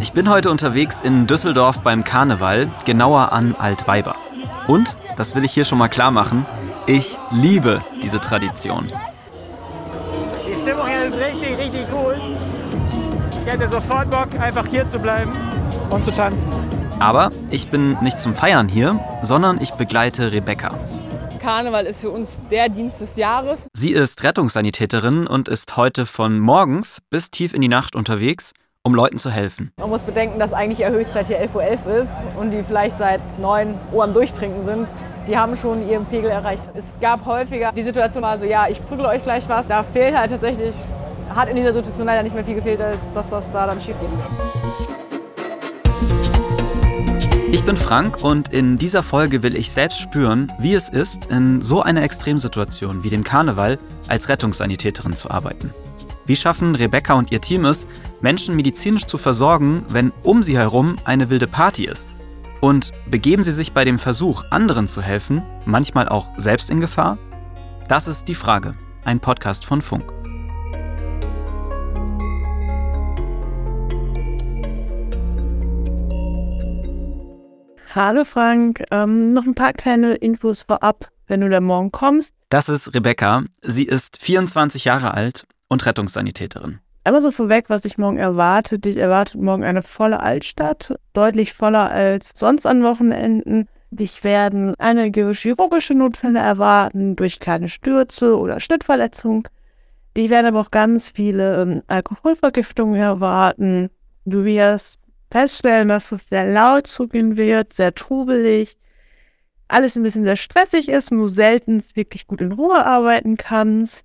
Ich bin heute unterwegs in Düsseldorf beim Karneval, genauer an Altweiber. Und, das will ich hier schon mal klar machen, ich liebe diese Tradition. Die Stimmung hier ist richtig, richtig cool. Ich hätte sofort Bock, einfach hier zu bleiben und zu tanzen. Aber ich bin nicht zum Feiern hier, sondern ich begleite Rebecca. Karneval ist für uns der Dienst des Jahres. Sie ist Rettungssanitäterin und ist heute von morgens bis tief in die Nacht unterwegs, um Leuten zu helfen. Man muss bedenken, dass eigentlich ihre Höchstzeit hier 11.11 Uhr .11 ist und die vielleicht seit 9 Uhr am Durchtrinken sind. Die haben schon ihren Pegel erreicht. Es gab häufiger die Situation, war so, ja, ich prügel euch gleich was. Da fehlt halt tatsächlich, hat in dieser Situation leider nicht mehr viel gefehlt, als dass das da dann schief geht. Ich bin Frank und in dieser Folge will ich selbst spüren, wie es ist, in so einer Extremsituation wie dem Karneval als Rettungssanitäterin zu arbeiten. Wie schaffen Rebecca und ihr Team es, Menschen medizinisch zu versorgen, wenn um sie herum eine wilde Party ist? Und begeben sie sich bei dem Versuch, anderen zu helfen, manchmal auch selbst in Gefahr? Das ist die Frage. Ein Podcast von Funk. Hallo Frank, ähm, noch ein paar kleine Infos vorab, wenn du da morgen kommst. Das ist Rebecca. Sie ist 24 Jahre alt und Rettungssanitäterin. Einmal so vorweg, was ich morgen erwarte. Dich erwartet morgen eine volle Altstadt, deutlich voller als sonst an Wochenenden. Dich werden einige chirurgische Notfälle erwarten durch kleine Stürze oder Schnittverletzungen. Dich werden aber auch ganz viele ähm, Alkoholvergiftungen erwarten. Du wirst feststellen, dass es sehr laut zugehen wird, sehr trubelig, alles ein bisschen sehr stressig ist, nur selten wirklich gut in Ruhe arbeiten kannst.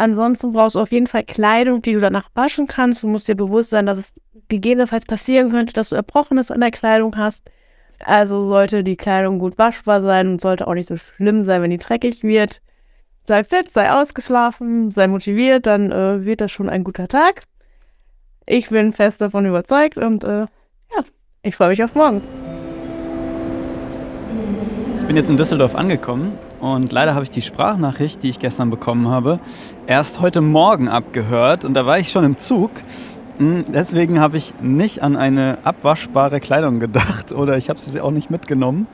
Ansonsten brauchst du auf jeden Fall Kleidung, die du danach waschen kannst. Du musst dir bewusst sein, dass es gegebenenfalls passieren könnte, dass du Erbrochenes an der Kleidung hast. Also sollte die Kleidung gut waschbar sein und sollte auch nicht so schlimm sein, wenn die dreckig wird. Sei fit, sei ausgeschlafen, sei motiviert, dann äh, wird das schon ein guter Tag. Ich bin fest davon überzeugt und äh, ja, ich freue mich auf morgen. Ich bin jetzt in Düsseldorf angekommen und leider habe ich die Sprachnachricht, die ich gestern bekommen habe, erst heute Morgen abgehört und da war ich schon im Zug. Hm, deswegen habe ich nicht an eine abwaschbare Kleidung gedacht oder ich habe sie auch nicht mitgenommen.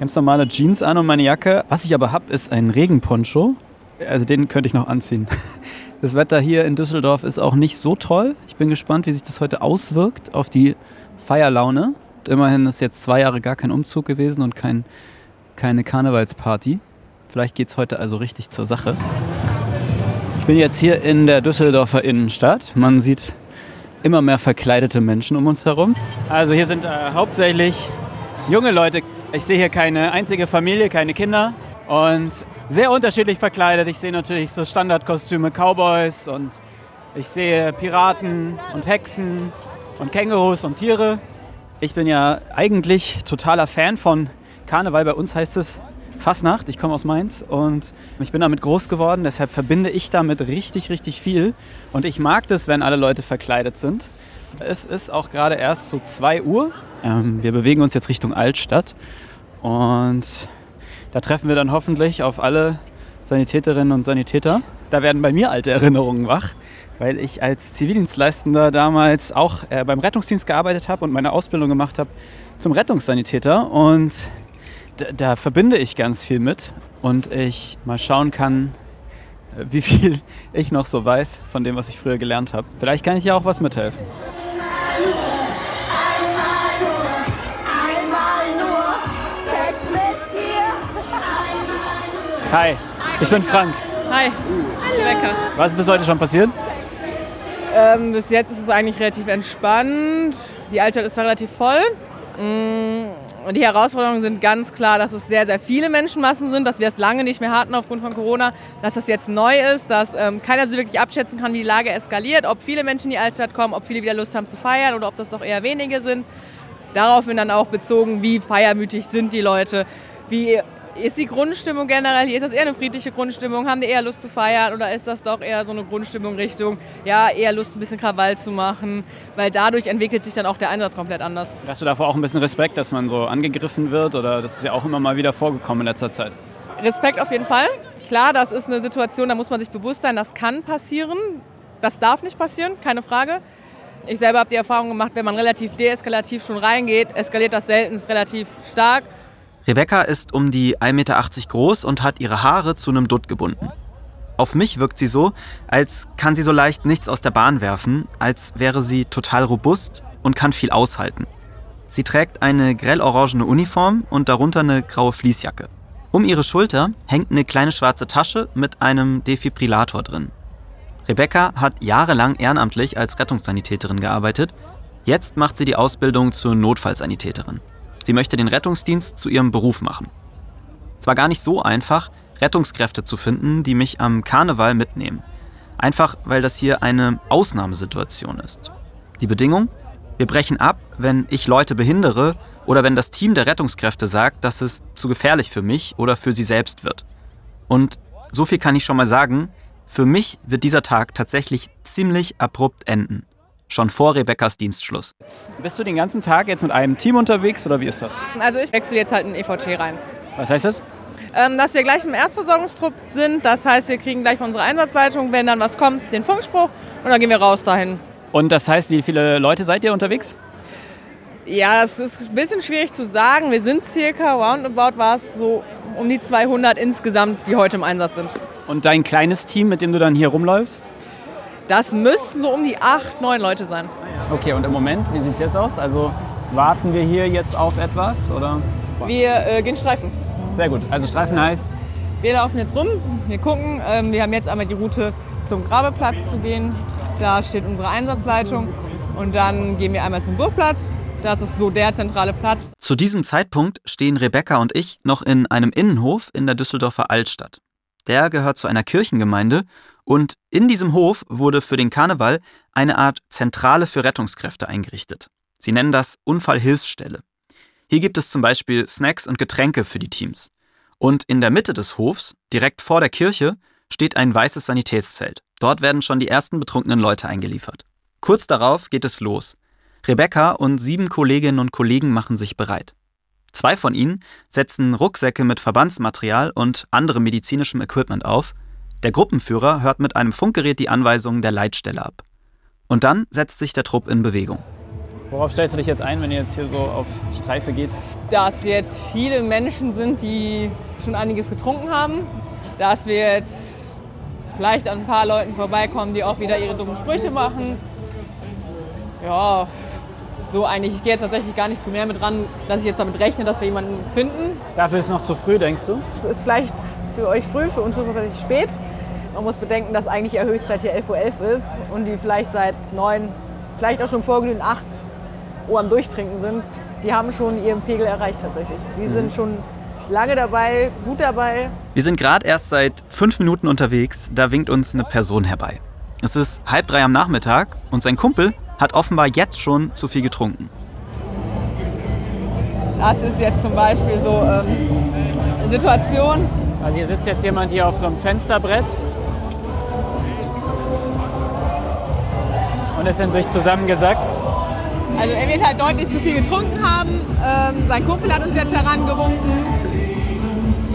Ganz normale Jeans an und meine Jacke. Was ich aber habe, ist ein Regenponcho. Also den könnte ich noch anziehen. Das Wetter hier in Düsseldorf ist auch nicht so toll. Ich bin gespannt, wie sich das heute auswirkt auf die Feierlaune. Immerhin ist jetzt zwei Jahre gar kein Umzug gewesen und kein, keine Karnevalsparty. Vielleicht geht es heute also richtig zur Sache. Ich bin jetzt hier in der Düsseldorfer Innenstadt. Man sieht immer mehr verkleidete Menschen um uns herum. Also hier sind äh, hauptsächlich junge Leute. Ich sehe hier keine einzige Familie, keine Kinder. Und sehr unterschiedlich verkleidet. Ich sehe natürlich so Standardkostüme Cowboys und ich sehe Piraten und Hexen und Kängurus und Tiere. Ich bin ja eigentlich totaler Fan von Karneval. Bei uns heißt es Fasnacht. Ich komme aus Mainz und ich bin damit groß geworden. Deshalb verbinde ich damit richtig, richtig viel. Und ich mag das, wenn alle Leute verkleidet sind. Es ist auch gerade erst so 2 Uhr. Ähm, wir bewegen uns jetzt Richtung Altstadt. Und da treffen wir dann hoffentlich auf alle Sanitäterinnen und Sanitäter. Da werden bei mir alte Erinnerungen wach, weil ich als Zivildienstleistender damals auch äh, beim Rettungsdienst gearbeitet habe und meine Ausbildung gemacht habe zum Rettungssanitäter. Und da verbinde ich ganz viel mit und ich mal schauen kann, äh, wie viel ich noch so weiß von dem, was ich früher gelernt habe. Vielleicht kann ich ja auch was mithelfen. Hi, ich bin Frank. Hi, lecker. Was ist bis heute schon passiert? Ähm, bis jetzt ist es eigentlich relativ entspannt. Die Altstadt ist relativ voll. Und die Herausforderungen sind ganz klar, dass es sehr, sehr viele Menschenmassen sind, dass wir es lange nicht mehr hatten aufgrund von Corona, dass das jetzt neu ist, dass ähm, keiner so wirklich abschätzen kann, wie die Lage eskaliert, ob viele Menschen in die Altstadt kommen, ob viele wieder Lust haben zu feiern oder ob das doch eher wenige sind. Daraufhin dann auch bezogen, wie feiermütig sind die Leute, wie ist die Grundstimmung generell hier? Ist das eher eine friedliche Grundstimmung? Haben die eher Lust zu feiern oder ist das doch eher so eine Grundstimmung Richtung, ja, eher Lust, ein bisschen Krawall zu machen? Weil dadurch entwickelt sich dann auch der Einsatz komplett anders. Hast du davor auch ein bisschen Respekt, dass man so angegriffen wird oder das ist ja auch immer mal wieder vorgekommen in letzter Zeit? Respekt auf jeden Fall. Klar, das ist eine Situation, da muss man sich bewusst sein, das kann passieren. Das darf nicht passieren, keine Frage. Ich selber habe die Erfahrung gemacht, wenn man relativ deeskalativ schon reingeht, eskaliert das selten relativ stark. Rebecca ist um die 1,80 Meter groß und hat ihre Haare zu einem Dutt gebunden. Auf mich wirkt sie so, als kann sie so leicht nichts aus der Bahn werfen, als wäre sie total robust und kann viel aushalten. Sie trägt eine grellorangene Uniform und darunter eine graue Fließjacke. Um ihre Schulter hängt eine kleine schwarze Tasche mit einem Defibrillator drin. Rebecca hat jahrelang ehrenamtlich als Rettungssanitäterin gearbeitet. Jetzt macht sie die Ausbildung zur Notfallsanitäterin. Sie möchte den Rettungsdienst zu ihrem Beruf machen. Es war gar nicht so einfach, Rettungskräfte zu finden, die mich am Karneval mitnehmen. Einfach weil das hier eine Ausnahmesituation ist. Die Bedingung? Wir brechen ab, wenn ich Leute behindere oder wenn das Team der Rettungskräfte sagt, dass es zu gefährlich für mich oder für sie selbst wird. Und so viel kann ich schon mal sagen, für mich wird dieser Tag tatsächlich ziemlich abrupt enden. Schon vor Rebekkas Dienstschluss. Bist du den ganzen Tag jetzt mit einem Team unterwegs oder wie ist das? Also ich wechsle jetzt halt in EVT rein. Was heißt das? Ähm, dass wir gleich im Erstversorgungstrupp sind. Das heißt, wir kriegen gleich von unserer Einsatzleitung, wenn dann was kommt, den Funkspruch und dann gehen wir raus dahin. Und das heißt, wie viele Leute seid ihr unterwegs? Ja, das ist ein bisschen schwierig zu sagen. Wir sind circa, roundabout war es so um die 200 insgesamt, die heute im Einsatz sind. Und dein kleines Team, mit dem du dann hier rumläufst? Das müssten so um die acht, neun Leute sein. Okay, und im Moment, wie sieht es jetzt aus? Also warten wir hier jetzt auf etwas oder? Wir äh, gehen Streifen. Sehr gut. Also Streifen heißt? Wir laufen jetzt rum, wir gucken. Ähm, wir haben jetzt einmal die Route zum Grabeplatz zu gehen. Da steht unsere Einsatzleitung. Und dann gehen wir einmal zum Burgplatz. Das ist so der zentrale Platz. Zu diesem Zeitpunkt stehen Rebecca und ich noch in einem Innenhof in der Düsseldorfer Altstadt. Der gehört zu einer Kirchengemeinde und in diesem Hof wurde für den Karneval eine Art Zentrale für Rettungskräfte eingerichtet. Sie nennen das Unfallhilfsstelle. Hier gibt es zum Beispiel Snacks und Getränke für die Teams. Und in der Mitte des Hofs, direkt vor der Kirche, steht ein weißes Sanitätszelt. Dort werden schon die ersten betrunkenen Leute eingeliefert. Kurz darauf geht es los. Rebecca und sieben Kolleginnen und Kollegen machen sich bereit. Zwei von ihnen setzen Rucksäcke mit Verbandsmaterial und anderem medizinischem Equipment auf. Der Gruppenführer hört mit einem Funkgerät die Anweisungen der Leitstelle ab. Und dann setzt sich der Trupp in Bewegung. Worauf stellst du dich jetzt ein, wenn ihr jetzt hier so auf Streife geht? Dass jetzt viele Menschen sind, die schon einiges getrunken haben. Dass wir jetzt vielleicht an ein paar Leuten vorbeikommen, die auch wieder ihre dummen Sprüche machen. Ja, so eigentlich. Ich gehe jetzt tatsächlich gar nicht primär mit ran, dass ich jetzt damit rechne, dass wir jemanden finden. Dafür ist es noch zu früh, denkst du? Es ist vielleicht für euch früh, für uns ist es tatsächlich spät. Man muss bedenken, dass eigentlich die Höchstzeit hier 11.11 Uhr .11 ist und die vielleicht seit 9, vielleicht auch schon vorglühend 8 Uhr am Durchtrinken sind. Die haben schon ihren Pegel erreicht tatsächlich. Die mhm. sind schon lange dabei, gut dabei. Wir sind gerade erst seit fünf Minuten unterwegs, da winkt uns eine Person herbei. Es ist halb drei am Nachmittag und sein Kumpel hat offenbar jetzt schon zu viel getrunken. Das ist jetzt zum Beispiel so ähm, eine Situation. Also hier sitzt jetzt jemand hier auf so einem Fensterbrett und ist in sich zusammengesackt. Also er wird halt deutlich zu viel getrunken haben. Ähm, sein Kumpel hat uns jetzt herangewunken.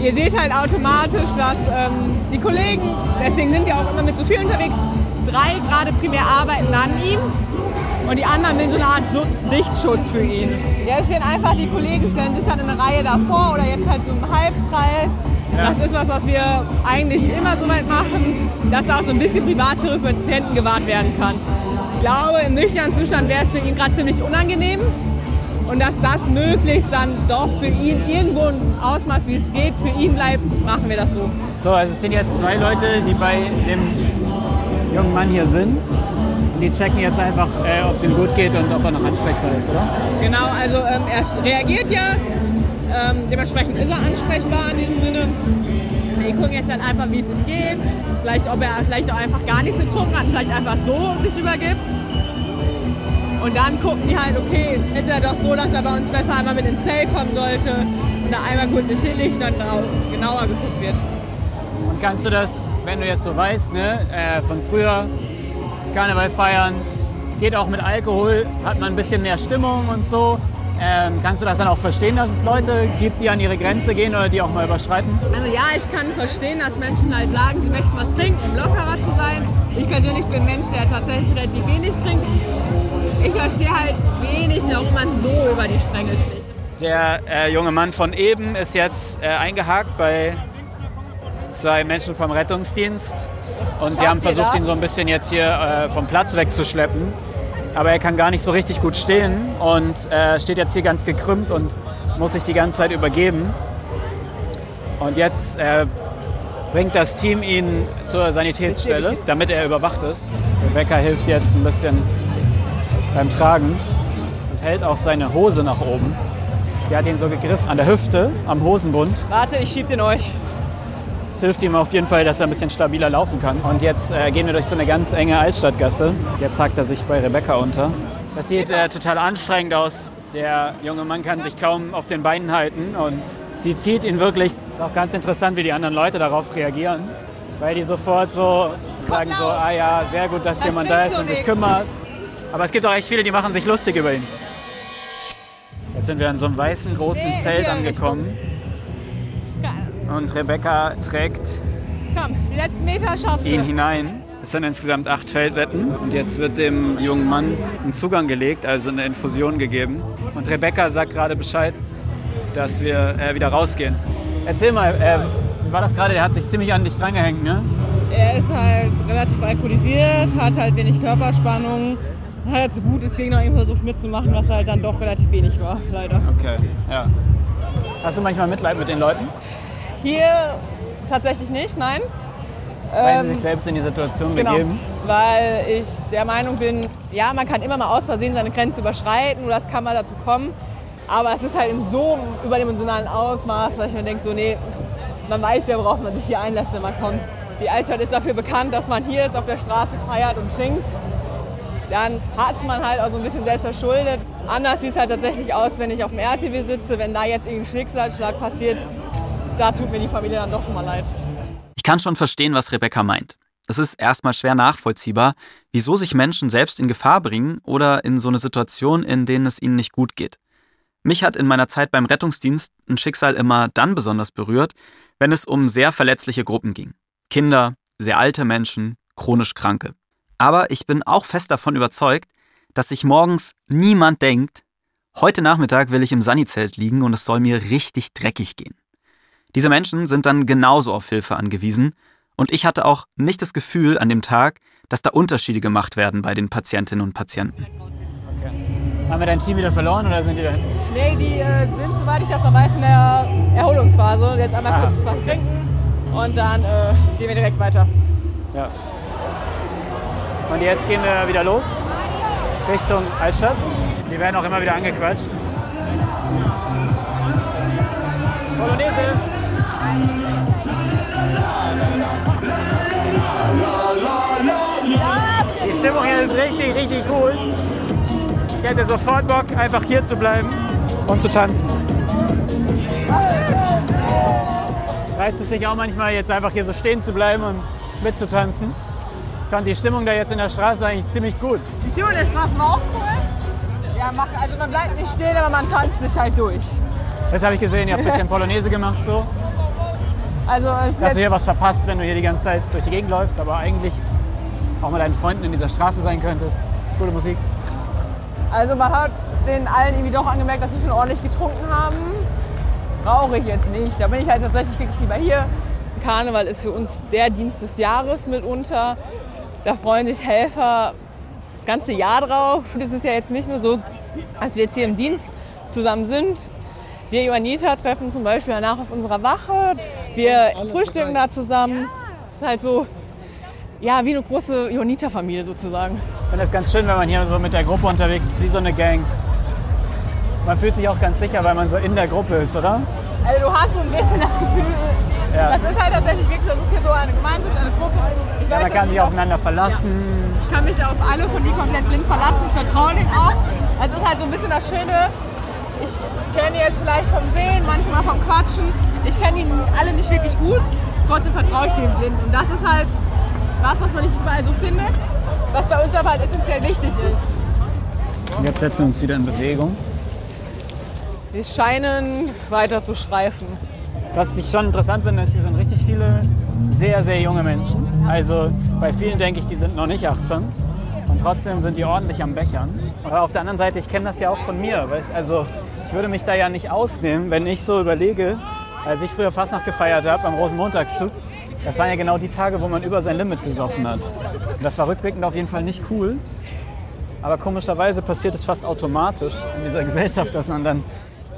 Ihr seht halt automatisch, dass ähm, die Kollegen, deswegen sind wir auch immer mit so viel unterwegs, drei gerade primär arbeiten an ihm und die anderen sind so eine Art Sichtschutz für ihn. Ja, es stehen einfach die Kollegen, stellen sich dann in eine Reihe davor oder jetzt halt so im Halbkreis. Ja. Das ist was, was wir eigentlich immer so weit machen, dass da auch so ein bisschen Privatsphäre für Patienten gewahrt werden kann. Ich glaube, im nüchternen Zustand wäre es für ihn gerade ziemlich unangenehm. Und dass das möglichst dann doch für ihn irgendwo ein Ausmaß, wie es geht, für ihn bleibt, machen wir das so. So, also es sind jetzt zwei Leute, die bei dem jungen Mann hier sind. Und die checken jetzt einfach, äh, ob es ihm gut geht und ob er noch ansprechbar ist, oder? Genau, also ähm, er reagiert ja. Ähm, dementsprechend ist er ansprechbar in diesem Sinne. Wir gucken jetzt dann einfach, wie es ihm geht. Vielleicht, ob er vielleicht auch einfach gar nichts getrunken hat vielleicht einfach so sich übergibt. Und dann gucken die halt, okay, ist er doch so, dass er bei uns besser einmal mit ins Zelt kommen sollte und da einmal kurz sich hinlegt und dann genauer geguckt wird. Und kannst du das, wenn du jetzt so weißt, ne, äh, von früher, Karneval feiern, geht auch mit Alkohol, hat man ein bisschen mehr Stimmung und so. Ähm, kannst du das dann auch verstehen, dass es Leute gibt, die an ihre Grenze gehen oder die auch mal überschreiten? Also ja, ich kann verstehen, dass Menschen halt sagen, sie möchten was trinken, um lockerer zu sein. Ich persönlich bin ein Mensch, der tatsächlich relativ wenig trinkt. Ich verstehe halt wenig, warum man so über die Stränge schlägt. Der äh, junge Mann von eben ist jetzt äh, eingehakt bei zwei Menschen vom Rettungsdienst. Und sie Schafft haben ihr versucht, das? ihn so ein bisschen jetzt hier äh, vom Platz wegzuschleppen. Aber er kann gar nicht so richtig gut stehen und äh, steht jetzt hier ganz gekrümmt und muss sich die ganze Zeit übergeben. Und jetzt äh, bringt das Team ihn zur Sanitätsstelle, damit er überwacht ist. Rebecca hilft jetzt ein bisschen beim Tragen und hält auch seine Hose nach oben. Die hat ihn so gegriffen an der Hüfte, am Hosenbund. Warte, ich schieb den euch. Das hilft ihm auf jeden Fall, dass er ein bisschen stabiler laufen kann. Und jetzt äh, gehen wir durch so eine ganz enge Altstadtgasse. Jetzt hakt er sich bei Rebecca unter. Das sieht äh, total anstrengend aus. Der junge Mann kann sich kaum auf den Beinen halten und sie zieht ihn wirklich. Ist auch ganz interessant, wie die anderen Leute darauf reagieren. Weil die sofort so sagen so, ah ja, sehr gut, dass jemand da ist und sich kümmert. Aber es gibt auch echt viele, die machen sich lustig über ihn. Jetzt sind wir in so einem weißen großen Zelt angekommen. Und Rebecca trägt Komm, die letzten Meter schaffst ihn hinein. Es sind insgesamt acht Feldbetten und jetzt wird dem jungen Mann ein Zugang gelegt, also eine Infusion gegeben. Und Rebecca sagt gerade Bescheid, dass wir äh, wieder rausgehen. Erzähl mal, äh, wie war das gerade? Der hat sich ziemlich an dich drangehängt, ne? Er ist halt relativ alkoholisiert, hat halt wenig Körperspannung. Hat halt so gut es ging noch irgendwie versucht mitzumachen, was halt dann doch relativ wenig war, leider. Okay, ja. Hast du manchmal Mitleid mit den Leuten, Hier tatsächlich nicht, nein. weil sie Ähm, sich selbst in die Situation Genau, begeben? weil ich der Meinung bin, ja, man kann immer mal aus Versehen seine Grenze überschreiten oder es kann mal dazu kommen. Aber es ist halt in so einem überdimensionalen Ausmaß, dass ich mir denke, so, nee, man weiß ja, worauf man sich hier einlässt, wenn man kommt. Die Altstadt ist dafür bekannt, dass man hier ist, auf der Straße feiert und trinkt. Dann hat man halt auch so ein bisschen selbst verschuldet. Anders sieht es halt tatsächlich aus, wenn ich auf dem RTW sitze, wenn da jetzt irgendein Schicksalsschlag passiert. Da tut mir die Familie dann doch schon mal leid. Ich kann schon verstehen, was Rebecca meint. Es ist erstmal schwer nachvollziehbar, wieso sich Menschen selbst in Gefahr bringen oder in so eine Situation, in denen es ihnen nicht gut geht. Mich hat in meiner Zeit beim Rettungsdienst ein Schicksal immer dann besonders berührt, wenn es um sehr verletzliche Gruppen ging. Kinder, sehr alte Menschen, chronisch Kranke. Aber ich bin auch fest davon überzeugt, dass sich morgens niemand denkt, heute Nachmittag will ich im Sunny-Zelt liegen und es soll mir richtig dreckig gehen. Diese Menschen sind dann genauso auf Hilfe angewiesen und ich hatte auch nicht das Gefühl an dem Tag, dass da Unterschiede gemacht werden bei den Patientinnen und Patienten. Haben wir dein Team wieder verloren oder sind die da hinten? Nee, die äh, sind, soweit ich das noch weiß, in der Erholungsphase. Jetzt einmal Ah, kurz was trinken und dann äh, gehen wir direkt weiter. Ja. Und jetzt gehen wir wieder los Richtung Altstadt. Die werden auch immer wieder angequatscht. Polonaise! Stimmung hier ist richtig, richtig cool. Ich hätte sofort Bock, einfach hier zu bleiben und zu tanzen. Reizt es dich auch manchmal, jetzt einfach hier so stehen zu bleiben und mitzutanzen? Ich fand die Stimmung da jetzt in der Straße eigentlich ziemlich gut. Die Stimmung der Straße war auch cool. Ja, mach, also man bleibt nicht stehen, aber man tanzt sich halt durch. Das habe ich gesehen, ihr habt ein bisschen Polonaise gemacht so. Also Hast du hier was verpasst, wenn du hier die ganze Zeit durch die Gegend läufst, aber eigentlich auch mit deinen Freunden in dieser Straße sein könntest. Gute Musik. also man hat den allen irgendwie doch angemerkt, dass sie schon ordentlich getrunken haben. Brauche ich jetzt nicht. Da bin ich halt tatsächlich wirklich lieber hier. Karneval ist für uns der Dienst des Jahres mitunter. Da freuen sich Helfer das ganze Jahr drauf. Und es ist ja jetzt nicht nur so, dass wir jetzt hier im Dienst zusammen sind. Wir Johanniter treffen zum Beispiel danach auf unserer Wache. Wir frühstücken da zusammen. Es ist halt so, ja, wie eine große Johanniter-Familie sozusagen. Ich finde es ganz schön, wenn man hier so mit der Gruppe unterwegs ist, wie so eine Gang. Man fühlt sich auch ganz sicher, weil man so in der Gruppe ist, oder? Also du hast so ein bisschen das Gefühl, Ja. das ist halt tatsächlich wirklich so, das ist hier so eine Gemeinschaft, eine Gruppe. Ich, weiß Man kann sich aufeinander verlassen. ich kann mich auf alle von die komplett blind verlassen, ich vertraue denen auch. Also es ist halt so ein bisschen das Schöne, ich kenne die jetzt vielleicht vom Sehen, manchmal vom Quatschen. Ich kenne die alle nicht wirklich gut, trotzdem vertraue ich denen blind. Und das ist halt was, was man nicht überall so findet, was bei uns aber halt essentiell wichtig ist. Und jetzt setzen wir uns wieder in Bewegung. Wir scheinen weiter zu streifen. was ich schon interessant finde, ist, hier sind richtig viele sehr, sehr junge Menschen. Also bei vielen denke ich, die sind noch nicht 18. Und trotzdem sind die ordentlich am Bechern. Aber auf der anderen Seite, ich kenne das ja auch von mir. Weißt? Also ich würde mich da ja nicht ausnehmen, wenn ich so überlege, als ich früher Fastnacht gefeiert habe am Rosenmontagszug. Das waren ja genau die Tage, wo man über sein Limit gesoffen hat. Und das war rückblickend auf jeden Fall nicht cool. Aber komischerweise passiert es fast automatisch in dieser Gesellschaft, dass man dann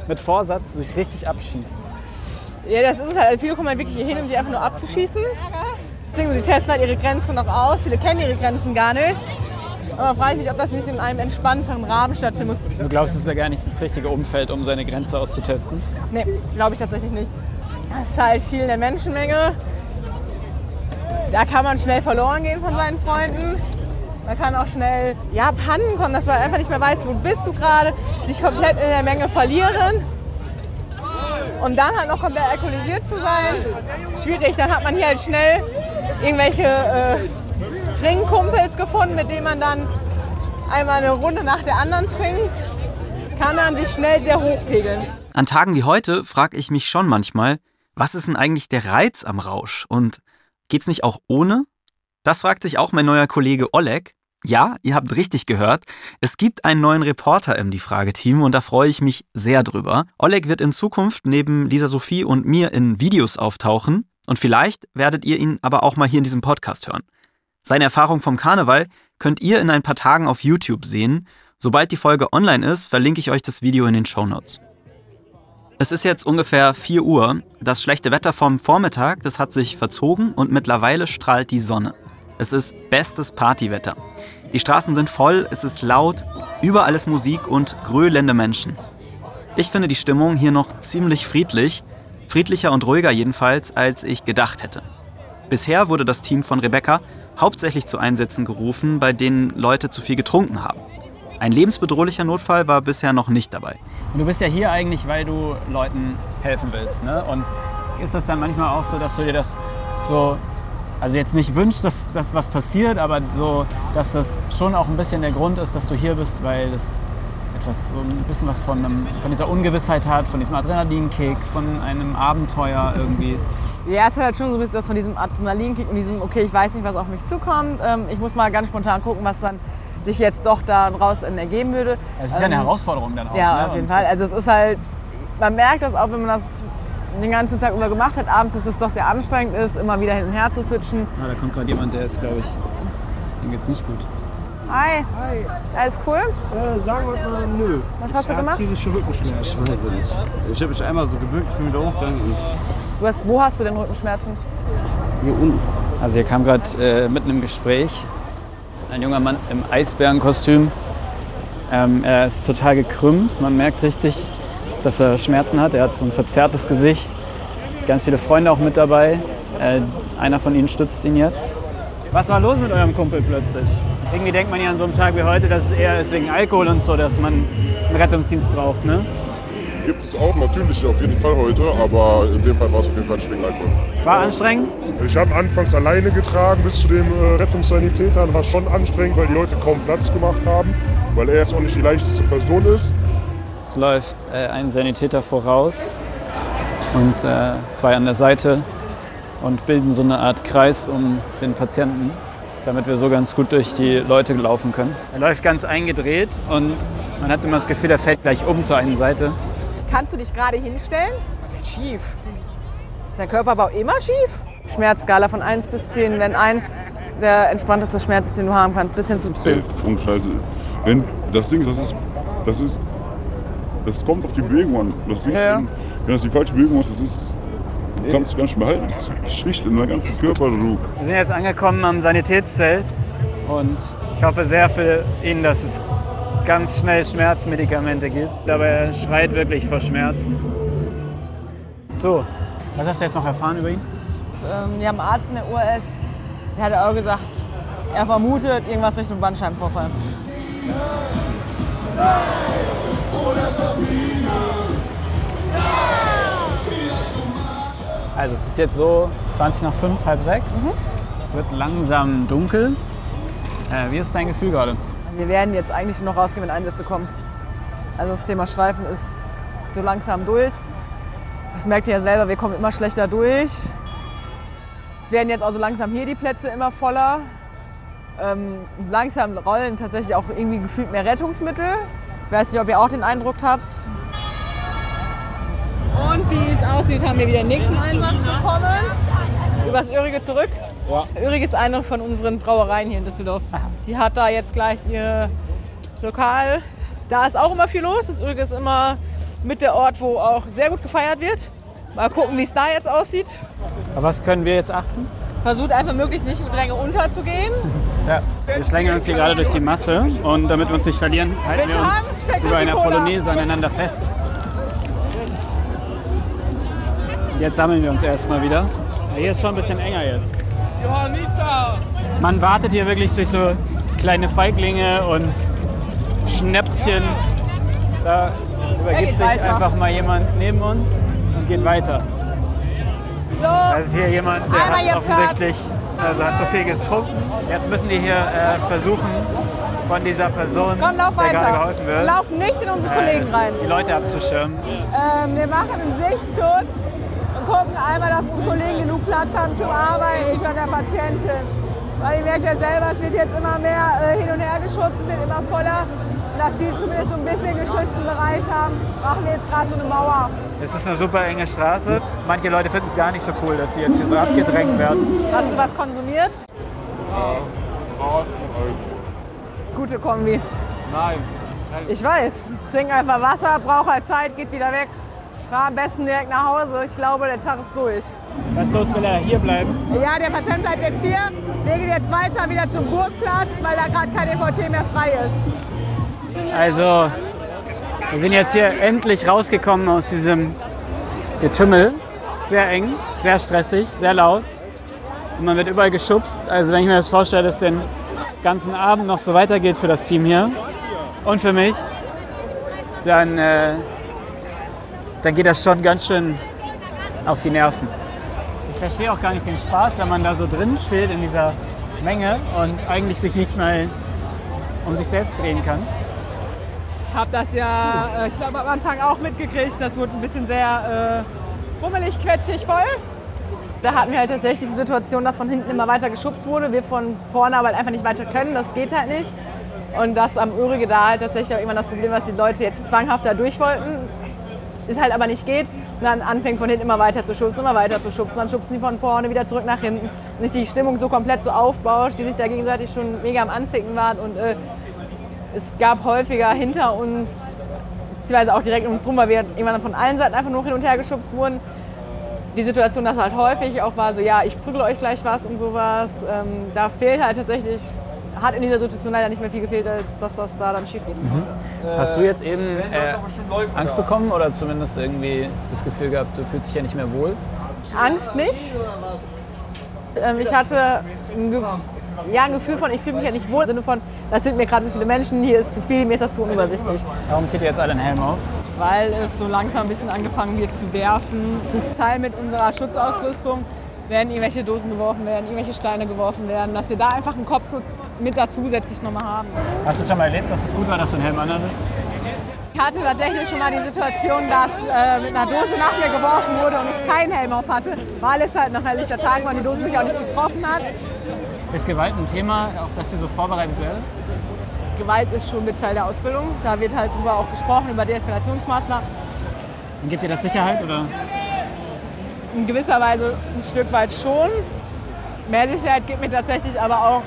mit Vorsatz sich richtig abschießt. Ja, das ist es halt. Viele kommen halt wirklich hier hin, um sich einfach nur abzuschießen. Deswegen, die testen halt ihre Grenzen noch aus. Viele kennen ihre Grenzen gar nicht. Aber frage ich mich, ob das nicht in einem entspannteren Rahmen stattfinden muss. Du glaubst, es ist ja gar nicht das richtige Umfeld, um seine Grenze auszutesten? Nee, glaube ich tatsächlich nicht. Es ist halt viel in der Menschenmenge. Da kann man schnell verloren gehen von seinen Freunden. Da kann auch schnell ja, Pannen kommen, dass man einfach nicht mehr weiß, wo bist du gerade, sich komplett in der Menge verlieren. Und dann halt noch komplett alkoholisiert zu sein, schwierig. Dann hat man hier halt schnell irgendwelche äh, Trinkkumpels gefunden, mit denen man dann einmal eine Runde nach der anderen trinkt. Kann dann sich schnell sehr hochpegeln. An Tagen wie heute frage ich mich schon manchmal, was ist denn eigentlich der Reiz am Rausch? Und geht's nicht auch ohne? Das fragt sich auch mein neuer Kollege Oleg. Ja, ihr habt richtig gehört. Es gibt einen neuen Reporter im Die Frage-Team und da freue ich mich sehr drüber. Oleg wird in Zukunft neben Lisa Sophie und mir in Videos auftauchen und vielleicht werdet ihr ihn aber auch mal hier in diesem Podcast hören. Seine Erfahrung vom Karneval könnt ihr in ein paar Tagen auf YouTube sehen. Sobald die Folge online ist, verlinke ich euch das Video in den Show Notes. Es ist jetzt ungefähr 4 Uhr. Das schlechte Wetter vom Vormittag, das hat sich verzogen und mittlerweile strahlt die Sonne. Es ist bestes Partywetter. Die Straßen sind voll, es ist laut, überall ist Musik und gröhlende Menschen. Ich finde die Stimmung hier noch ziemlich friedlich, friedlicher und ruhiger jedenfalls, als ich gedacht hätte. Bisher wurde das Team von Rebecca hauptsächlich zu Einsätzen gerufen, bei denen Leute zu viel getrunken haben. Ein lebensbedrohlicher Notfall war bisher noch nicht dabei. Und du bist ja hier eigentlich, weil du Leuten helfen willst. Ne? Und ist das dann manchmal auch so, dass du dir das so, also jetzt nicht wünschst, dass, dass was passiert, aber so, dass das schon auch ein bisschen der Grund ist, dass du hier bist, weil das etwas, so ein bisschen was von, einem, von dieser Ungewissheit hat, von diesem Adrenalinkick, von einem Abenteuer irgendwie. Ja, es ist halt schon so ein bisschen das von diesem Adrenalinkick und diesem, okay, ich weiß nicht, was auf mich zukommt. Ähm, ich muss mal ganz spontan gucken, was dann sich jetzt doch daraus ergeben würde. Es ist ja eine Ähm, Herausforderung dann auch. Ja, ne? auf jeden Und Fall. Also es ist halt, man merkt das auch, wenn man das den ganzen Tag über gemacht hat, abends, dass es doch sehr anstrengend ist, immer wieder hin und her zu switchen. Ah, da kommt gerade jemand, der ist, glaube ich, dem geht's nicht gut. Hi. Alles cool? Äh, sagen wir mal, nö. Was hast du gemacht? Rückenschmerzen. Ich weiß es nicht. Ich habe mich einmal so gebückt, ich bin wieder hochgegangen Du hast, wo hast du denn Rückenschmerzen? hier unten. Also hier kam gerade äh, mitten im Gespräch ein junger Mann im Eisbärenkostüm. Ähm, er ist total gekrümmt. Man merkt richtig, dass er Schmerzen hat. Er hat so ein verzerrtes Gesicht. Ganz viele Freunde auch mit dabei. Äh, einer von ihnen stützt ihn jetzt. Was war los mit eurem Kumpel plötzlich? Irgendwie denkt man ja an so einem Tag wie heute, dass es eher ist wegen Alkohol und so, dass man einen Rettungsdienst braucht. Ne? Gibt es auch natürlich auf jeden Fall heute, aber in dem Fall war es auf jeden Fall ein Alkohol. War anstrengend? Ich habe anfangs alleine getragen bis zu den äh, Rettungssanitätern. War schon anstrengend, weil die Leute kaum Platz gemacht haben, weil er jetzt auch nicht die leichteste Person ist. Es läuft äh, ein Sanitäter voraus und äh, zwei an der Seite und bilden so eine Art Kreis um den Patienten, damit wir so ganz gut durch die Leute laufen können. Er läuft ganz eingedreht und man hat immer das Gefühl, er fällt gleich um zur einen Seite. Kannst du dich gerade hinstellen? Schief. Ist der Körperbau immer schief? Schmerzskala von 1 bis 10, wenn 1 der entspannteste Schmerz ist, den du haben kannst, bis hin zu 10. Und scheiße. Wenn das Ding ist, das ist, das ist, das kommt auf die Bewegung an. Das Ding ist, Ja. wenn, wenn das die falsche Bewegung ist, das ist, du kannst es gar nicht mehr halten. Das schlicht in deinem ganzen Körper. Du, Wir sind jetzt angekommen am Sanitätszelt und ich hoffe sehr für ihn, dass es ganz schnell Schmerzmedikamente gibt. Aber er schreit wirklich vor Schmerzen. So, was hast du jetzt noch erfahren über ihn? Ähm, wir haben einen Arzt in der URS, der hat auch gesagt, er vermutet irgendwas Richtung Bandscheibenvorfall. Also es ist jetzt so 20 nach 5, halb 6. Es wird langsam dunkel. Äh, wie ist dein Gefühl gerade? Wir werden jetzt eigentlich nur noch rausgehen, wenn Einsätze kommen. Also das Thema Streifen ist so langsam durch. Das merkt ihr ja selber, wir kommen immer schlechter durch. Es werden jetzt also langsam hier die Plätze immer voller. Ähm, langsam rollen tatsächlich auch irgendwie gefühlt mehr Rettungsmittel. Ich weiß nicht, ob ihr auch den Eindruck habt. Und wie es aussieht, haben wir wieder den nächsten Einsatz bekommen. Übers Örige zurück. Ja. Ist eine von unseren Brauereien hier in Düsseldorf. Die hat da jetzt gleich ihr Lokal. Da ist auch immer viel los. Das ist immer mit der Ort, wo auch sehr gut gefeiert wird. Mal gucken, wie es da jetzt aussieht. Auf was können wir jetzt achten? Versucht einfach möglichst nicht im Dränge unterzugehen. Ja. Wir schlängeln uns hier gerade durch die Masse und damit wir uns nicht verlieren, halten wir uns über einer Polonaise aneinander fest. Jetzt sammeln wir uns erstmal wieder. Hier ist schon ein bisschen enger jetzt. Johannita! Man wartet hier wirklich durch so kleine Feiglinge und Schnäpschen. Da übergibt sich weiter. einfach mal jemand neben uns und geht weiter. So. Das ist hier jemand, der hat offensichtlich also hat so viel getrunken. Jetzt müssen die hier äh, versuchen, von dieser Person, Komm, lauf der weiter. gerade geholfen wird, Lauf nicht in unsere Kollegen rein. die Leute abzuschirmen. Ähm, wir machen einen Sichtschutz gucken einmal, dass unsere Kollegen genug Platz haben zum Arbeiten von der Patientin. Weil ihr merkt ja selber, es wird jetzt immer mehr äh, hin und her geschützt, es wird immer voller. Und dass die zumindest so ein bisschen geschützten Bereich haben, machen wir jetzt gerade so eine Mauer. Es ist eine super enge Straße. Manche Leute finden es gar nicht so cool, dass sie jetzt hier so abgedrängt werden. Hast du was konsumiert? Gute Kombi. Nein. Ich weiß. Trink einfach Wasser, braucht halt Zeit, geht wieder weg. Fahr am besten direkt nach Hause. Ich glaube, der Tag ist durch. Was ist los, will er hier bleiben? Ja, der Patient bleibt jetzt hier. Wir gehen jetzt weiter wieder zum Burgplatz, weil da gerade kein EVT mehr frei ist. Also, wir sind jetzt hier endlich rausgekommen aus diesem Getümmel. Sehr eng, sehr stressig, sehr laut. Und man wird überall geschubst. Also wenn ich mir das vorstelle, dass den ganzen Abend noch so weitergeht für das Team hier und für mich, dann, äh, dann geht das schon ganz schön auf die Nerven. Ich verstehe auch gar nicht den Spaß, wenn man da so drin steht in dieser Menge und eigentlich sich nicht mal um sich selbst drehen kann. Hab das ja, äh, ich glaube, am Anfang auch mitgekriegt. Das wurde ein bisschen sehr äh, rummelig, quetschig voll. Da hatten wir halt tatsächlich die Situation, dass von hinten immer weiter geschubst wurde. Wir von vorne aber halt einfach nicht weiter können. Das geht halt nicht. Und dass am Ürige da halt tatsächlich auch irgendwann das Problem, dass die Leute jetzt zwanghaft da durch wollten, es halt aber nicht geht. Und dann anfängt von hinten immer weiter zu schubsen, immer weiter zu schubsen. Dann schubsen die von vorne wieder zurück nach hinten. Und sich die Stimmung so komplett so aufbauscht, die sich da gegenseitig schon mega am Anzicken waren. Und äh, es gab häufiger hinter uns, beziehungsweise auch direkt um uns rum, weil wir irgendwann von allen Seiten einfach nur hin und her geschubst wurden. Die Situation, dass halt häufig auch war so, ja, ich prügel euch gleich was und sowas. Ähm, da fehlt halt tatsächlich, hat in dieser Situation leider nicht mehr viel gefehlt, als dass das da dann schief geht. Hast du jetzt eben äh, Angst bekommen oder zumindest irgendwie das Gefühl gehabt, du fühlst dich ja nicht mehr wohl? Angst nicht. Ähm, ich hatte ein, Ge ja, ein Gefühl von, ich fühle mich ja nicht wohl, im Sinne von, das sind mir gerade so viele Menschen, hier ist zu viel, mir ist das zu unübersichtlich. Warum zieht ihr jetzt alle einen Helm auf? Weil es so langsam ein bisschen angefangen wird zu werfen. Es ist Teil mit unserer Schutzausrüstung, werden irgendwelche Dosen geworfen werden, irgendwelche Steine geworfen werden, dass wir da einfach einen Kopfschutz mit dazu zusätzlich nochmal haben. Hast du schon mal erlebt, dass es gut war, dass du einen Helm anhattest? Ich hatte tatsächlich schon mal die Situation, dass äh, mit einer Dose nach mir geworfen wurde und ich keinen Helm auf hatte, weil es halt noch ein lichter Tag war und die Dose mich auch nicht getroffen hat. Ist Gewalt ein Thema, auf das ihr so vorbereitet werdet? Gewalt ist schon mit Teil der Ausbildung. Da wird halt drüber auch gesprochen, über Deeskalationsmaßnahmen. Und gibt dir das Sicherheit oder? In gewisser Weise ein Stück weit schon. Mehr Sicherheit gibt mir tatsächlich aber auch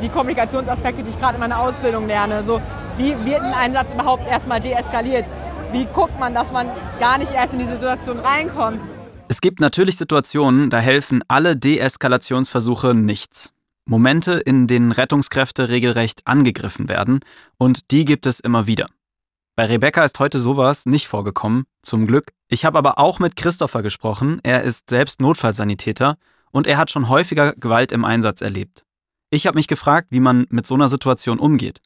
die Kommunikationsaspekte, die ich gerade in meiner Ausbildung lerne. So, wie wird ein Einsatz überhaupt erstmal deeskaliert? Wie guckt man, dass man gar nicht erst in die Situation reinkommt? Es gibt natürlich Situationen, da helfen alle Deeskalationsversuche nichts. Momente, in denen Rettungskräfte regelrecht angegriffen werden, und die gibt es immer wieder. Bei Rebecca ist heute sowas nicht vorgekommen, zum Glück. Ich habe aber auch mit Christopher gesprochen, er ist selbst Notfallsanitäter und er hat schon häufiger Gewalt im Einsatz erlebt. Ich habe mich gefragt, wie man mit so einer Situation umgeht.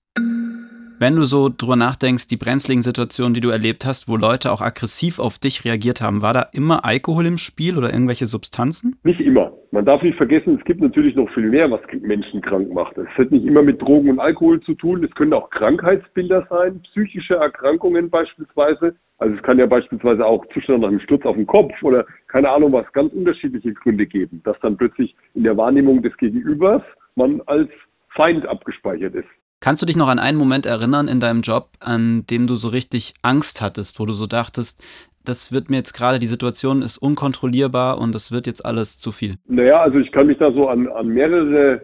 Wenn du so drüber nachdenkst, die brenzligen Situationen, die du erlebt hast, wo Leute auch aggressiv auf dich reagiert haben, war da immer Alkohol im Spiel oder irgendwelche Substanzen? Nicht immer. Man darf nicht vergessen, es gibt natürlich noch viel mehr, was Menschen krank macht. Es hat nicht immer mit Drogen und Alkohol zu tun. Es können auch Krankheitsbilder sein, psychische Erkrankungen beispielsweise. Also es kann ja beispielsweise auch Zustand nach einem Sturz auf den Kopf oder keine Ahnung was, ganz unterschiedliche Gründe geben, dass dann plötzlich in der Wahrnehmung des Gegenübers man als Feind abgespeichert ist. Kannst du dich noch an einen Moment erinnern in deinem Job, an dem du so richtig Angst hattest, wo du so dachtest, das wird mir jetzt gerade, die Situation ist unkontrollierbar und das wird jetzt alles zu viel? Naja, also ich kann mich da so an, an mehrere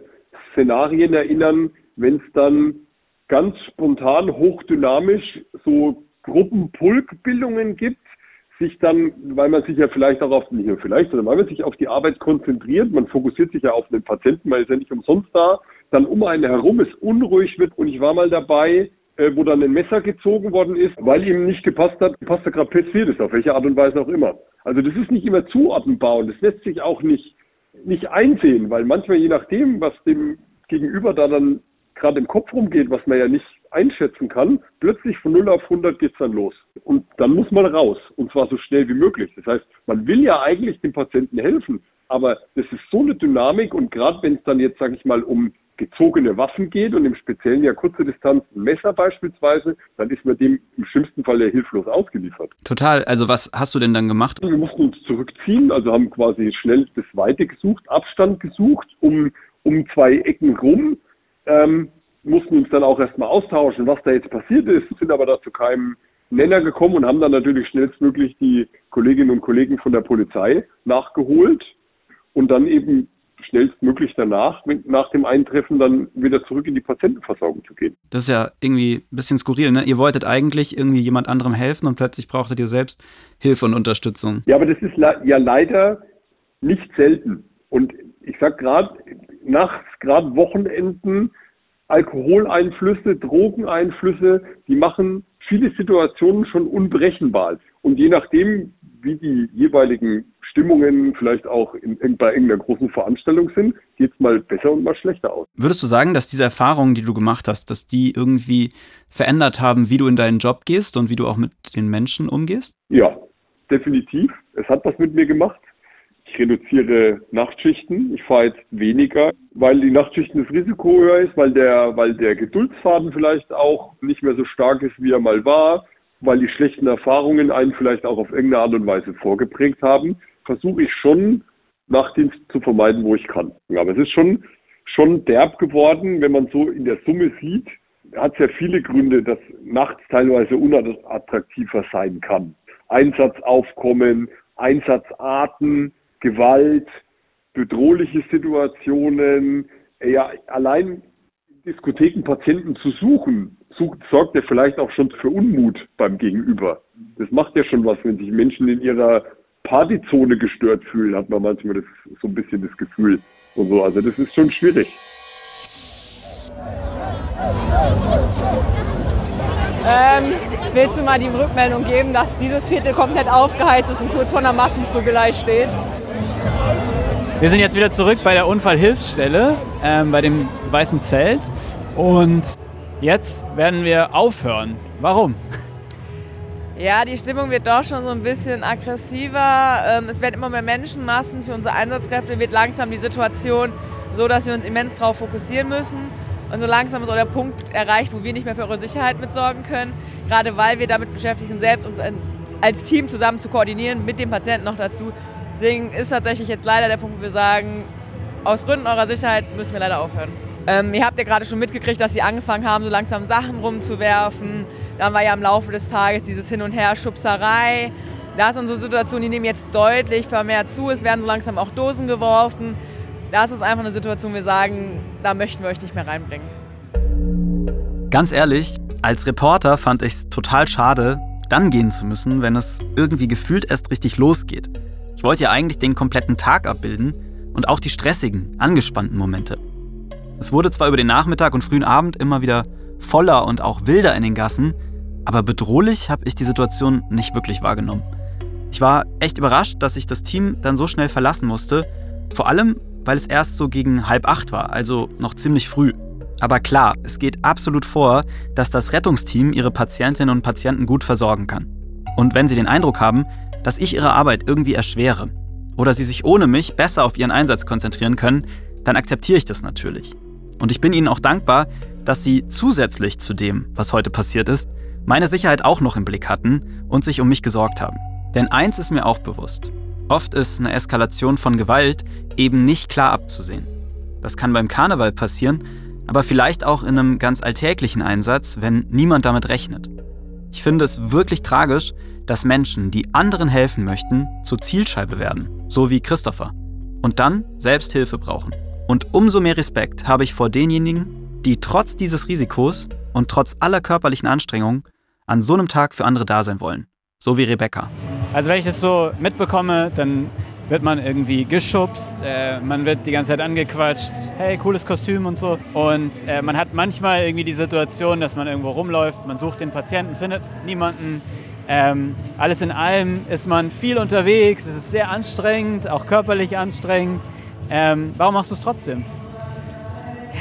Szenarien erinnern, wenn es dann ganz spontan, hochdynamisch so Gruppenpulkbildungen gibt, sich dann, weil man sich ja vielleicht auch auf, nicht nur vielleicht, sondern weil man sich auf die Arbeit konzentriert, man fokussiert sich ja auf den Patienten, man ist ja nicht umsonst da, dann um einen herum es unruhig wird und ich war mal dabei, äh, wo dann ein Messer gezogen worden ist, weil ihm nicht gepasst hat, passt er gerade passiert ist, auf welche Art und Weise auch immer. Also das ist nicht immer zuordnenbar und das lässt sich auch nicht, nicht einsehen, weil manchmal je nachdem, was dem Gegenüber da dann gerade im Kopf rumgeht, was man ja nicht einschätzen kann, plötzlich von 0 auf 100 geht's dann los. Und dann muss man raus. Und zwar so schnell wie möglich. Das heißt, man will ja eigentlich dem Patienten helfen. Aber das ist so eine Dynamik und gerade wenn es dann jetzt, sage ich mal, um gezogene Waffen geht und im Speziellen ja kurze Distanz ein Messer beispielsweise, dann ist man dem im schlimmsten Fall ja hilflos ausgeliefert. Total. Also was hast du denn dann gemacht? Wir mussten uns zurückziehen, also haben quasi schnell das Weite gesucht, Abstand gesucht, um, um zwei Ecken rum, ähm, mussten uns dann auch erstmal austauschen, was da jetzt passiert ist, sind aber da zu keinem Nenner gekommen und haben dann natürlich schnellstmöglich die Kolleginnen und Kollegen von der Polizei nachgeholt und dann eben schnellstmöglich danach, nach dem Eintreffen, dann wieder zurück in die Patientenversorgung zu gehen. Das ist ja irgendwie ein bisschen skurril, ne? Ihr wolltet eigentlich irgendwie jemand anderem helfen und plötzlich brauchtet ihr selbst Hilfe und Unterstützung. Ja, aber das ist ja leider nicht selten. Und ich sag gerade, nachts, gerade Wochenenden, Alkoholeinflüsse, Drogeneinflüsse, die machen viele Situationen schon unberechenbar. Und je nachdem, wie die jeweiligen Stimmungen vielleicht auch in, in, bei irgendeiner großen Veranstaltung sind, geht es mal besser und mal schlechter aus. Würdest du sagen, dass diese Erfahrungen, die du gemacht hast, dass die irgendwie verändert haben, wie du in deinen Job gehst und wie du auch mit den Menschen umgehst? Ja, definitiv. Es hat was mit mir gemacht. Ich reduziere Nachtschichten. Ich fahre jetzt weniger, weil die Nachtschichten das Risiko höher ist, weil der, weil der Geduldsfaden vielleicht auch nicht mehr so stark ist, wie er mal war, weil die schlechten Erfahrungen einen vielleicht auch auf irgendeine Art und Weise vorgeprägt haben versuche ich schon, Nachtdienst zu vermeiden, wo ich kann. Aber es ist schon, schon derb geworden, wenn man so in der Summe sieht, hat es ja viele Gründe, dass nachts teilweise unattraktiver sein kann. Einsatzaufkommen, Einsatzarten, Gewalt, bedrohliche Situationen, ja, allein Diskotheken Patienten zu suchen, sucht, sorgt ja vielleicht auch schon für Unmut beim Gegenüber. Das macht ja schon was, wenn sich Menschen in ihrer Partyzone gestört fühlen, hat man manchmal das, so ein bisschen das Gefühl. Und so. Also das ist schon schwierig. Ähm, willst du mal die Rückmeldung geben, dass dieses Viertel komplett aufgeheizt ist und kurz vor einer Massenprügelei steht? Wir sind jetzt wieder zurück bei der Unfallhilfsstelle, ähm, bei dem weißen Zelt. Und jetzt werden wir aufhören. Warum? Ja, die Stimmung wird doch schon so ein bisschen aggressiver. Ähm, es werden immer mehr Menschenmassen für unsere Einsatzkräfte. Wird langsam die Situation so, dass wir uns immens darauf fokussieren müssen. Und so langsam ist auch der Punkt erreicht, wo wir nicht mehr für eure Sicherheit mitsorgen können. Gerade weil wir damit beschäftigt sind, selbst uns als Team zusammen zu koordinieren, mit dem Patienten noch dazu. Deswegen ist tatsächlich jetzt leider der Punkt, wo wir sagen, aus Gründen eurer Sicherheit müssen wir leider aufhören. Ähm, ihr habt ja gerade schon mitgekriegt, dass sie angefangen haben, so langsam Sachen rumzuwerfen. Dann war ja im Laufe des Tages dieses Hin- und Her-Schubserei. Das sind so Situationen, die nehmen jetzt deutlich vermehrt zu. Es werden so langsam auch Dosen geworfen. Das ist einfach eine Situation, wir sagen, da möchten wir euch nicht mehr reinbringen. Ganz ehrlich, als Reporter fand ich es total schade, dann gehen zu müssen, wenn es irgendwie gefühlt erst richtig losgeht. Ich wollte ja eigentlich den kompletten Tag abbilden und auch die stressigen, angespannten Momente. Es wurde zwar über den Nachmittag und frühen Abend immer wieder voller und auch wilder in den Gassen, aber bedrohlich habe ich die Situation nicht wirklich wahrgenommen. Ich war echt überrascht, dass ich das Team dann so schnell verlassen musste, vor allem weil es erst so gegen halb acht war, also noch ziemlich früh. Aber klar, es geht absolut vor, dass das Rettungsteam ihre Patientinnen und Patienten gut versorgen kann. Und wenn sie den Eindruck haben, dass ich ihre Arbeit irgendwie erschwere oder sie sich ohne mich besser auf ihren Einsatz konzentrieren können, dann akzeptiere ich das natürlich. Und ich bin ihnen auch dankbar, dass sie zusätzlich zu dem, was heute passiert ist, meine Sicherheit auch noch im Blick hatten und sich um mich gesorgt haben. Denn eins ist mir auch bewusst. Oft ist eine Eskalation von Gewalt eben nicht klar abzusehen. Das kann beim Karneval passieren, aber vielleicht auch in einem ganz alltäglichen Einsatz, wenn niemand damit rechnet. Ich finde es wirklich tragisch, dass Menschen, die anderen helfen möchten, zur Zielscheibe werden, so wie Christopher, und dann selbst Hilfe brauchen. Und umso mehr Respekt habe ich vor denjenigen, die trotz dieses Risikos und trotz aller körperlichen Anstrengungen an so einem Tag für andere da sein wollen, so wie Rebecca. Also wenn ich das so mitbekomme, dann wird man irgendwie geschubst, äh, man wird die ganze Zeit angequatscht, hey, cooles Kostüm und so. Und äh, man hat manchmal irgendwie die Situation, dass man irgendwo rumläuft, man sucht den Patienten, findet niemanden. Ähm, alles in allem ist man viel unterwegs, es ist sehr anstrengend, auch körperlich anstrengend. Ähm, warum machst du es trotzdem?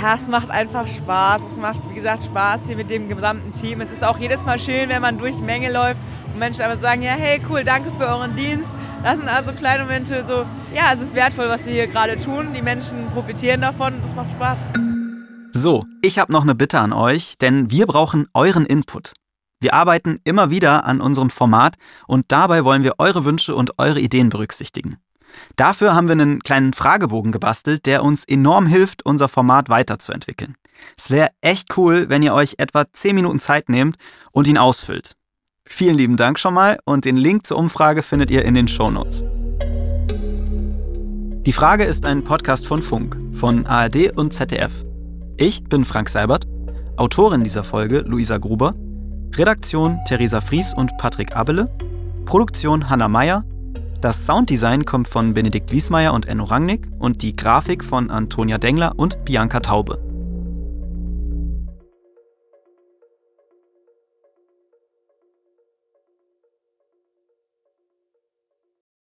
Ja, es macht einfach Spaß. Es macht, wie gesagt, Spaß hier mit dem gesamten Team. Es ist auch jedes Mal schön, wenn man durch Menge läuft und Menschen einfach sagen, ja, hey, cool, danke für euren Dienst. Das sind also kleine Momente, so, ja, es ist wertvoll, was wir hier gerade tun. Die Menschen profitieren davon und es macht Spaß. So, ich habe noch eine Bitte an euch, denn wir brauchen euren Input. Wir arbeiten immer wieder an unserem Format und dabei wollen wir eure Wünsche und eure Ideen berücksichtigen. Dafür haben wir einen kleinen Fragebogen gebastelt, der uns enorm hilft, unser Format weiterzuentwickeln. Es wäre echt cool, wenn ihr euch etwa 10 Minuten Zeit nehmt und ihn ausfüllt. Vielen lieben Dank schon mal und den Link zur Umfrage findet ihr in den Shownotes. Die Frage ist ein Podcast von Funk, von ARD und ZDF. Ich bin Frank Seibert, Autorin dieser Folge Luisa Gruber, Redaktion Theresa Fries und Patrick Abele, Produktion Hanna Meyer, das Sounddesign kommt von Benedikt Wiesmeier und Enno Rangnick und die Grafik von Antonia Dengler und Bianca Taube.